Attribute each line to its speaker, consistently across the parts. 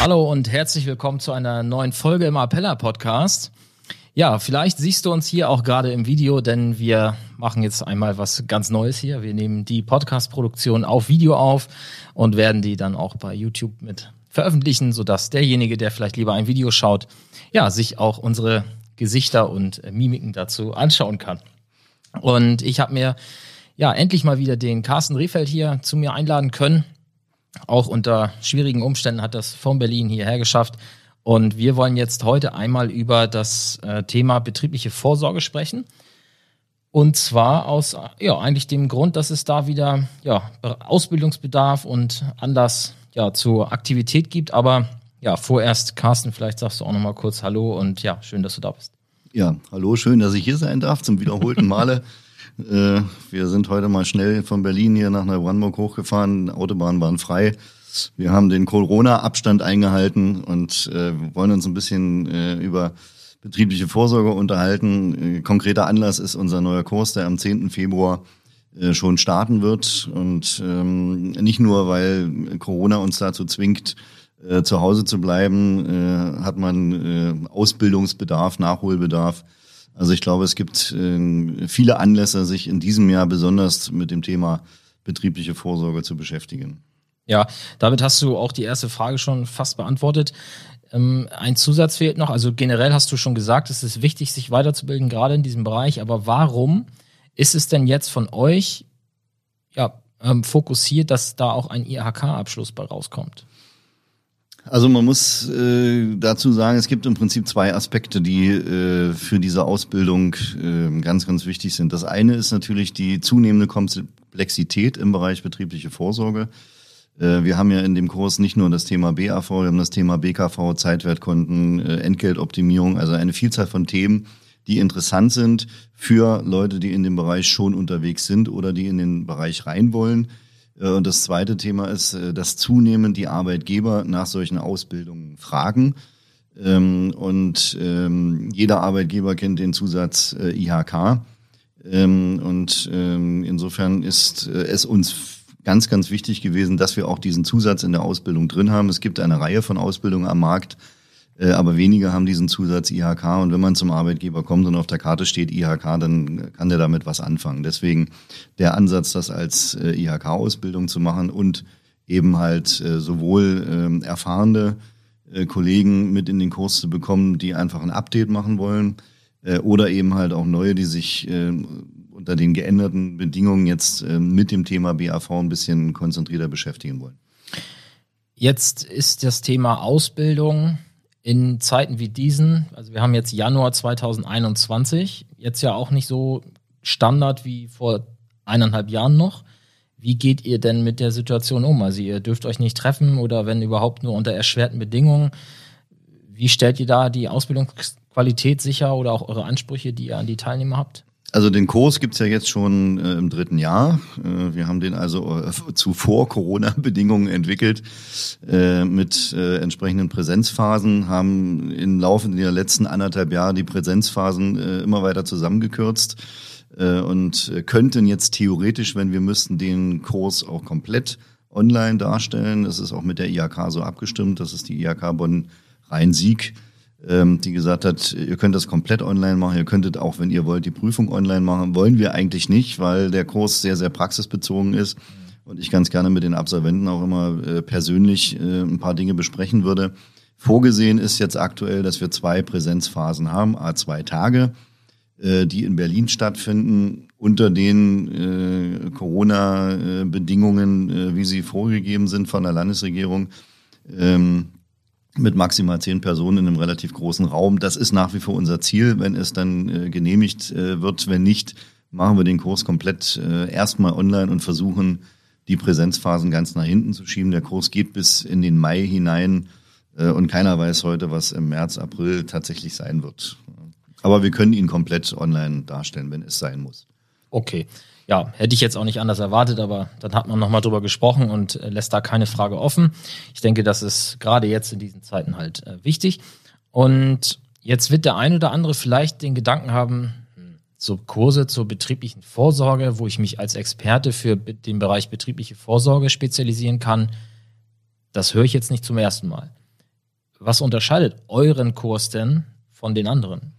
Speaker 1: Hallo und herzlich willkommen zu einer neuen Folge im Appella Podcast. Ja, vielleicht siehst du uns hier auch gerade im Video, denn wir machen jetzt einmal was ganz Neues hier. Wir nehmen die Podcast-Produktion auf Video auf und werden die dann auch bei YouTube mit veröffentlichen, sodass derjenige, der vielleicht lieber ein Video schaut, ja, sich auch unsere Gesichter und Mimiken dazu anschauen kann. Und ich habe mir ja endlich mal wieder den Carsten Rehfeld hier zu mir einladen können. Auch unter schwierigen Umständen hat das von Berlin hierher geschafft. Und wir wollen jetzt heute einmal über das äh, Thema betriebliche Vorsorge sprechen. Und zwar aus ja eigentlich dem Grund, dass es da wieder ja Ausbildungsbedarf und Anlass ja zur Aktivität gibt. Aber ja vorerst Carsten, vielleicht sagst du auch noch mal kurz Hallo und ja schön, dass du da bist.
Speaker 2: Ja, hallo, schön, dass ich hier sein darf zum wiederholten Male. Äh, wir sind heute mal schnell von Berlin hier nach Neubrandenburg hochgefahren. Autobahnen waren frei. Wir haben den Corona-Abstand eingehalten und äh, wollen uns ein bisschen äh, über betriebliche Vorsorge unterhalten. Konkreter Anlass ist unser neuer Kurs, der am 10. Februar schon starten wird. Und ähm, nicht nur, weil Corona uns dazu zwingt, zu Hause zu bleiben, hat man Ausbildungsbedarf, Nachholbedarf. Also ich glaube, es gibt äh, viele Anlässe, sich in diesem Jahr besonders mit dem Thema betriebliche Vorsorge zu beschäftigen.
Speaker 1: Ja, damit hast du auch die erste Frage schon fast beantwortet. Ähm, ein Zusatz fehlt noch. Also generell hast du schon gesagt, es ist wichtig, sich weiterzubilden, gerade in diesem Bereich. Aber warum ist es denn jetzt von euch ja, ähm, fokussiert, dass da auch ein IHK-Abschluss bei rauskommt?
Speaker 2: Also man muss äh, dazu sagen, es gibt im Prinzip zwei Aspekte, die äh, für diese Ausbildung äh, ganz, ganz wichtig sind. Das eine ist natürlich die zunehmende Komplexität im Bereich betriebliche Vorsorge. Äh, wir haben ja in dem Kurs nicht nur das Thema BAV, wir haben das Thema BKV, Zeitwertkonten, äh, Entgeltoptimierung, also eine Vielzahl von Themen, die interessant sind für Leute, die in dem Bereich schon unterwegs sind oder die in den Bereich rein wollen. Äh, und das zweite Thema ist, äh, dass zunehmend die Arbeitgeber nach solchen Ausbildungen fragen. Ähm, und ähm, jeder Arbeitgeber kennt den Zusatz äh, IHK. Ähm, und insofern ist es uns ganz, ganz wichtig gewesen, dass wir auch diesen Zusatz in der Ausbildung drin haben. Es gibt eine Reihe von Ausbildungen am Markt, aber wenige haben diesen Zusatz IHK und wenn man zum Arbeitgeber kommt und auf der Karte steht IHK, dann kann der damit was anfangen. Deswegen der Ansatz, das als äh, IHK-Ausbildung zu machen und eben halt äh, sowohl ähm, erfahrene Kollegen mit in den Kurs zu bekommen, die einfach ein Update machen wollen oder eben halt auch neue, die sich unter den geänderten Bedingungen jetzt mit dem Thema BAV ein bisschen konzentrierter beschäftigen wollen.
Speaker 1: Jetzt ist das Thema Ausbildung in Zeiten wie diesen, also wir haben jetzt Januar 2021, jetzt ja auch nicht so Standard wie vor eineinhalb Jahren noch. Wie geht ihr denn mit der Situation um? Also ihr dürft euch nicht treffen oder wenn überhaupt nur unter erschwerten Bedingungen. Wie stellt ihr da die Ausbildungsqualität sicher oder auch eure Ansprüche, die ihr an die Teilnehmer habt?
Speaker 2: Also den Kurs gibt's ja jetzt schon äh, im dritten Jahr. Äh, wir haben den also äh, zu Vor-Corona-Bedingungen entwickelt äh, mit äh, entsprechenden Präsenzphasen, haben im Laufe der letzten anderthalb Jahre die Präsenzphasen äh, immer weiter zusammengekürzt und könnten jetzt theoretisch, wenn wir müssten, den Kurs auch komplett online darstellen. Das ist auch mit der IHK so abgestimmt. Das ist die IHK Bonn Rhein-Sieg ähm, die gesagt hat, ihr könnt das komplett online machen, ihr könntet auch, wenn ihr wollt, die Prüfung online machen. Wollen wir eigentlich nicht, weil der Kurs sehr, sehr praxisbezogen ist und ich ganz gerne mit den Absolventen auch immer äh, persönlich äh, ein paar Dinge besprechen würde. Vorgesehen ist jetzt aktuell, dass wir zwei Präsenzphasen haben, a zwei Tage, äh, die in Berlin stattfinden, unter den Corona-Bedingungen, wie sie vorgegeben sind von der Landesregierung. Mit maximal zehn Personen in einem relativ großen Raum. Das ist nach wie vor unser Ziel, wenn es dann äh, genehmigt äh, wird. Wenn nicht, machen wir den Kurs komplett äh, erstmal online und versuchen, die Präsenzphasen ganz nach hinten zu schieben. Der Kurs geht bis in den Mai hinein Äh, und keiner weiß heute, was im März, April tatsächlich sein wird. Aber wir können ihn komplett online darstellen, wenn es sein muss.
Speaker 1: Okay. Ja, hätte ich jetzt auch nicht anders erwartet, aber dann hat man nochmal drüber gesprochen und äh, lässt da keine Frage offen. Ich denke, das ist gerade jetzt in diesen Zeiten halt äh, wichtig. Und jetzt wird der ein oder andere vielleicht den Gedanken haben, hm, so Kurse zur betrieblichen Vorsorge, wo ich mich als Experte für den Bereich betriebliche Vorsorge spezialisieren kann, das höre ich jetzt nicht zum ersten Mal. Was unterscheidet euren Kurs denn von den anderen?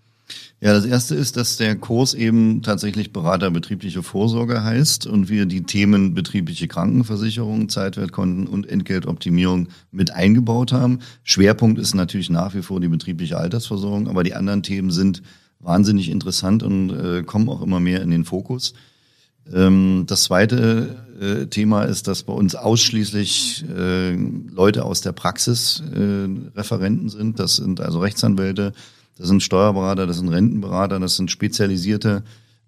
Speaker 2: Ja, das erste ist, dass der Kurs eben tatsächlich Berater betriebliche Vorsorge heißt und wir die Themen betriebliche Krankenversicherung, Zeitwertkonten und Entgeltoptimierung mit eingebaut haben. Schwerpunkt ist natürlich nach wie vor die betriebliche Altersversorgung, aber die anderen Themen sind wahnsinnig interessant und äh, kommen auch immer mehr in den Fokus. Ähm, das zweite äh, Thema ist, dass bei uns ausschließlich äh, Leute aus der Praxis äh, Referenten sind. Das sind also Rechtsanwälte, das sind Steuerberater, das sind Rentenberater, das sind spezialisierte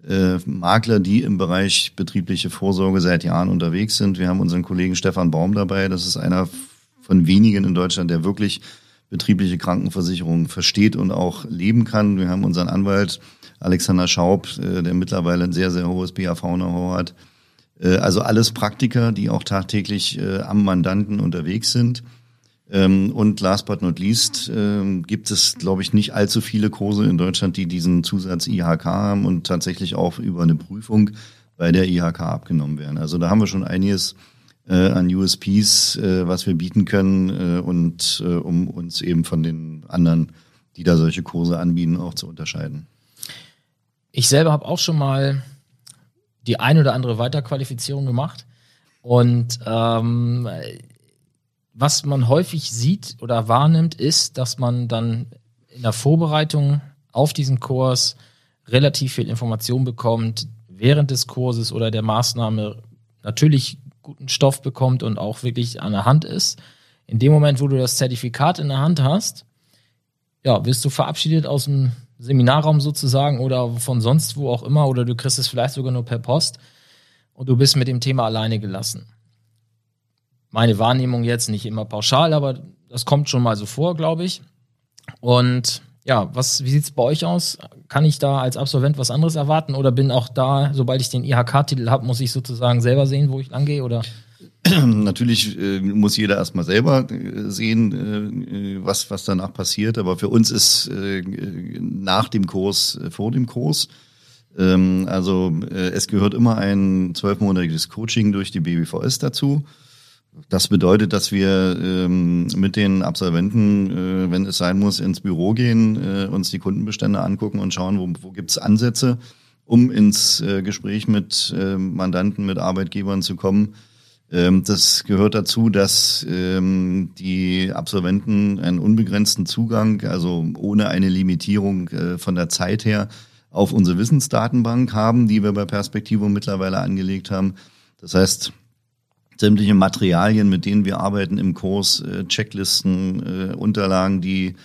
Speaker 2: äh, Makler, die im Bereich betriebliche Vorsorge seit Jahren unterwegs sind. Wir haben unseren Kollegen Stefan Baum dabei. Das ist einer von wenigen in Deutschland, der wirklich betriebliche Krankenversicherung versteht und auch leben kann. Wir haben unseren Anwalt Alexander Schaub, äh, der mittlerweile ein sehr, sehr hohes BAV-Know-how hat. Äh, also alles Praktiker, die auch tagtäglich äh, am Mandanten unterwegs sind. Ähm, und last but not least ähm, gibt es, glaube ich, nicht allzu viele Kurse in Deutschland, die diesen Zusatz IHK haben und tatsächlich auch über eine Prüfung bei der IHK abgenommen werden. Also da haben wir schon einiges äh, an USPs, äh, was wir bieten können äh, und äh, um uns eben von den anderen, die da solche Kurse anbieten, auch zu unterscheiden.
Speaker 1: Ich selber habe auch schon mal die ein oder andere Weiterqualifizierung gemacht und ähm, was man häufig sieht oder wahrnimmt, ist, dass man dann in der Vorbereitung auf diesen Kurs relativ viel Information bekommt, während des Kurses oder der Maßnahme natürlich guten Stoff bekommt und auch wirklich an der Hand ist. In dem Moment, wo du das Zertifikat in der Hand hast, ja, wirst du verabschiedet aus dem Seminarraum sozusagen oder von sonst wo auch immer oder du kriegst es vielleicht sogar nur per Post und du bist mit dem Thema alleine gelassen meine Wahrnehmung jetzt, nicht immer pauschal, aber das kommt schon mal so vor, glaube ich. Und ja, was, wie sieht es bei euch aus? Kann ich da als Absolvent was anderes erwarten oder bin auch da, sobald ich den IHK-Titel habe, muss ich sozusagen selber sehen, wo ich lang gehe oder?
Speaker 2: Natürlich äh, muss jeder erstmal selber äh, sehen, äh, was, was danach passiert. Aber für uns ist äh, nach dem Kurs, äh, vor dem Kurs. Ähm, also es gehört immer ein zwölfmonatiges Coaching durch die BBVS dazu. Das bedeutet, dass wir ähm, mit den Absolventen, äh, wenn es sein muss, ins Büro gehen, äh, uns die Kundenbestände angucken und schauen, wo, wo gibt es Ansätze, um ins äh, Gespräch mit äh, Mandanten, mit Arbeitgebern zu kommen. Ähm, das gehört dazu, dass ähm, die Absolventen einen unbegrenzten Zugang, also ohne eine Limitierung äh, von der Zeit her, auf unsere Wissensdatenbank haben, die wir bei Perspektivo mittlerweile angelegt haben. Das heißt, sämtliche Materialien, mit denen wir arbeiten im Kurs, äh, Checklisten, äh, Unterlagen, die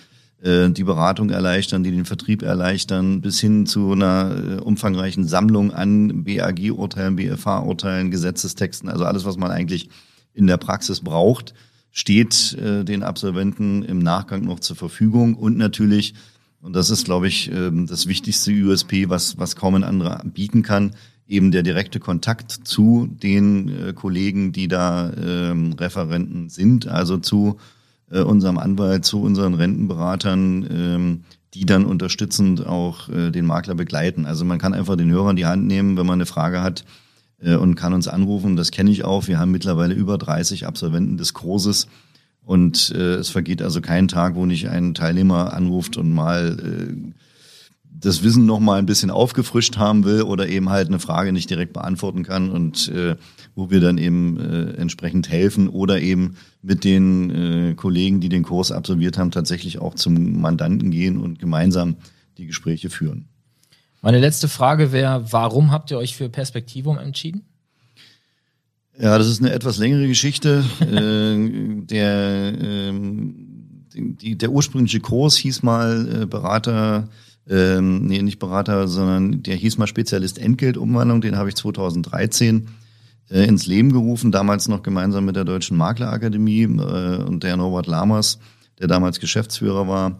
Speaker 2: äh, die Beratung erleichtern, die den Vertrieb erleichtern, bis hin zu einer äh, umfangreichen Sammlung an BAG-Urteilen, BFH-Urteilen, Gesetzestexten, also alles, was man eigentlich in der Praxis braucht, steht äh, den Absolventen im Nachgang noch zur Verfügung. Und natürlich und das ist, glaube ich, ähm, das wichtigste USP, was, was kaum ein anderer bieten kann, eben der direkte Kontakt zu den äh, Kollegen, die da ähm, Referenten sind, also zu äh, unserem Anwalt, zu unseren Rentenberatern, ähm, die dann unterstützend auch äh, den Makler begleiten. Also man kann einfach den Hörer in die Hand nehmen, wenn man eine Frage hat äh, und kann uns anrufen. Das kenne ich auch. Wir haben mittlerweile über 30 Absolventen des Kurses. Und äh, es vergeht also kein Tag, wo nicht ein Teilnehmer anruft und mal äh, das Wissen noch mal ein bisschen aufgefrischt haben will oder eben halt eine Frage nicht direkt beantworten kann und äh, wo wir dann eben äh, entsprechend helfen oder eben mit den äh, Kollegen, die den Kurs absolviert haben, tatsächlich auch zum Mandanten gehen und gemeinsam die Gespräche führen.
Speaker 1: Meine letzte Frage wäre, warum habt ihr euch für Perspektivum entschieden?
Speaker 2: Ja, das ist eine etwas längere Geschichte. äh, der, äh, die, der ursprüngliche Kurs hieß mal äh, Berater ähm, nee, nicht Berater, sondern der hieß mal Spezialist Entgeltumwandlung, den habe ich 2013 äh, ins Leben gerufen, damals noch gemeinsam mit der Deutschen Maklerakademie äh, und der Norbert Lammers, der damals Geschäftsführer war,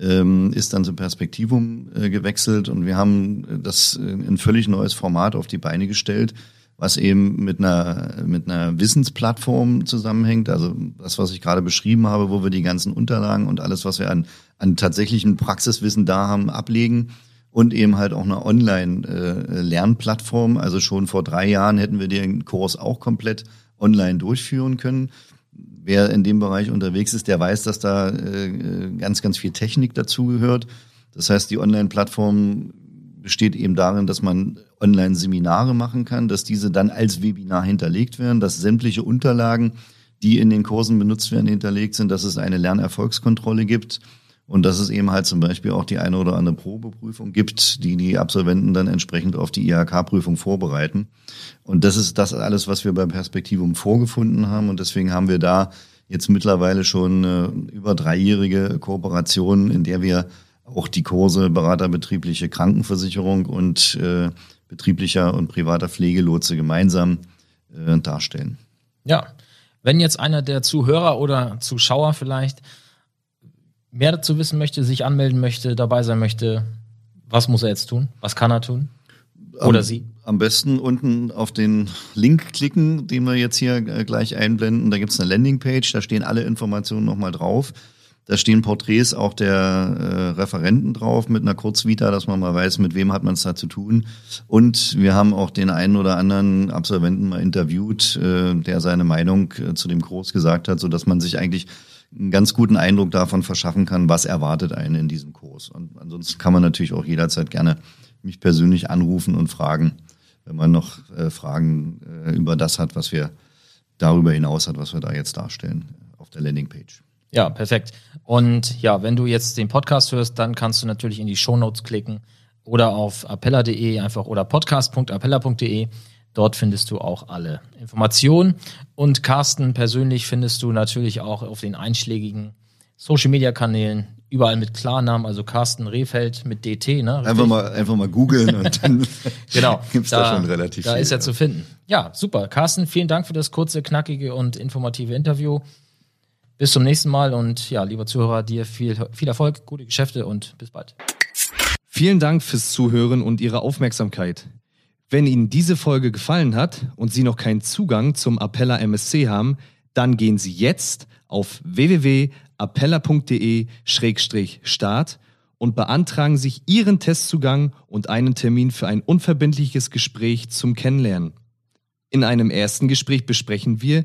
Speaker 2: ähm, ist dann zum Perspektivum äh, gewechselt. Und wir haben das äh, ein völlig neues Format auf die Beine gestellt, was eben mit einer, mit einer Wissensplattform zusammenhängt. Also das, was ich gerade beschrieben habe, wo wir die ganzen Unterlagen und alles, was wir an, an tatsächlichen Praxiswissen da haben, ablegen. Und eben halt auch eine Online-Lernplattform. also schon vor drei Jahren hätten wir den Kurs auch komplett online durchführen können. Wer in dem Bereich unterwegs ist, der weiß, dass da äh, ganz, ganz viel Technik dazugehört. Das heißt, die Online-Plattform besteht eben darin, dass man Online-Seminare machen kann, dass diese dann als Webinar hinterlegt werden, dass sämtliche Unterlagen, die in den Kursen benutzt werden, hinterlegt sind, dass es eine Lernerfolgskontrolle gibt und dass es eben halt zum Beispiel auch die eine oder andere Probeprüfung gibt, die die Absolventen dann entsprechend auf die IHK-Prüfung vorbereiten. Und das ist das alles, was wir beim Perspektivum vorgefunden haben und deswegen haben wir da jetzt mittlerweile schon eine über dreijährige Kooperation, in der wir auch die Kurse beraterbetriebliche Krankenversicherung und äh, betrieblicher und privater Pflegelotse gemeinsam äh, darstellen.
Speaker 1: Ja, wenn jetzt einer der Zuhörer oder Zuschauer vielleicht mehr dazu wissen möchte, sich anmelden möchte, dabei sein möchte, was muss er jetzt tun? Was kann er tun? Oder
Speaker 2: am,
Speaker 1: sie?
Speaker 2: Am besten unten auf den Link klicken, den wir jetzt hier äh, gleich einblenden. Da gibt es eine Landingpage, da stehen alle Informationen nochmal drauf. Da stehen Porträts auch der äh, Referenten drauf mit einer Kurzvita, dass man mal weiß, mit wem hat man es da zu tun. Und wir haben auch den einen oder anderen Absolventen mal interviewt, äh, der seine Meinung äh, zu dem Kurs gesagt hat, so dass man sich eigentlich einen ganz guten Eindruck davon verschaffen kann, was erwartet einen in diesem Kurs. Und ansonsten kann man natürlich auch jederzeit gerne mich persönlich anrufen und fragen, wenn man noch äh, Fragen äh, über das hat, was wir darüber hinaus hat, was wir da jetzt darstellen auf der Landingpage.
Speaker 1: Ja, perfekt. Und ja, wenn du jetzt den Podcast hörst, dann kannst du natürlich in die Shownotes klicken oder auf appella.de einfach oder podcast.appella.de. Dort findest du auch alle Informationen. Und Carsten persönlich findest du natürlich auch auf den einschlägigen Social Media Kanälen, überall mit Klarnamen, also Carsten Rehfeld mit DT, ne?
Speaker 2: Einfach mal, einfach mal googeln und dann
Speaker 1: genau,
Speaker 2: gibt's da, da schon relativ
Speaker 1: da viel. Da ist er zu finden. Ja, super. Carsten, vielen Dank für das kurze, knackige und informative Interview. Bis zum nächsten Mal und ja, lieber Zuhörer, dir viel, viel Erfolg, gute Geschäfte und bis bald.
Speaker 3: Vielen Dank fürs Zuhören und Ihre Aufmerksamkeit. Wenn Ihnen diese Folge gefallen hat und Sie noch keinen Zugang zum Appella MSC haben, dann gehen Sie jetzt auf www.appella.de-start und beantragen sich Ihren Testzugang und einen Termin für ein unverbindliches Gespräch zum Kennenlernen. In einem ersten Gespräch besprechen wir,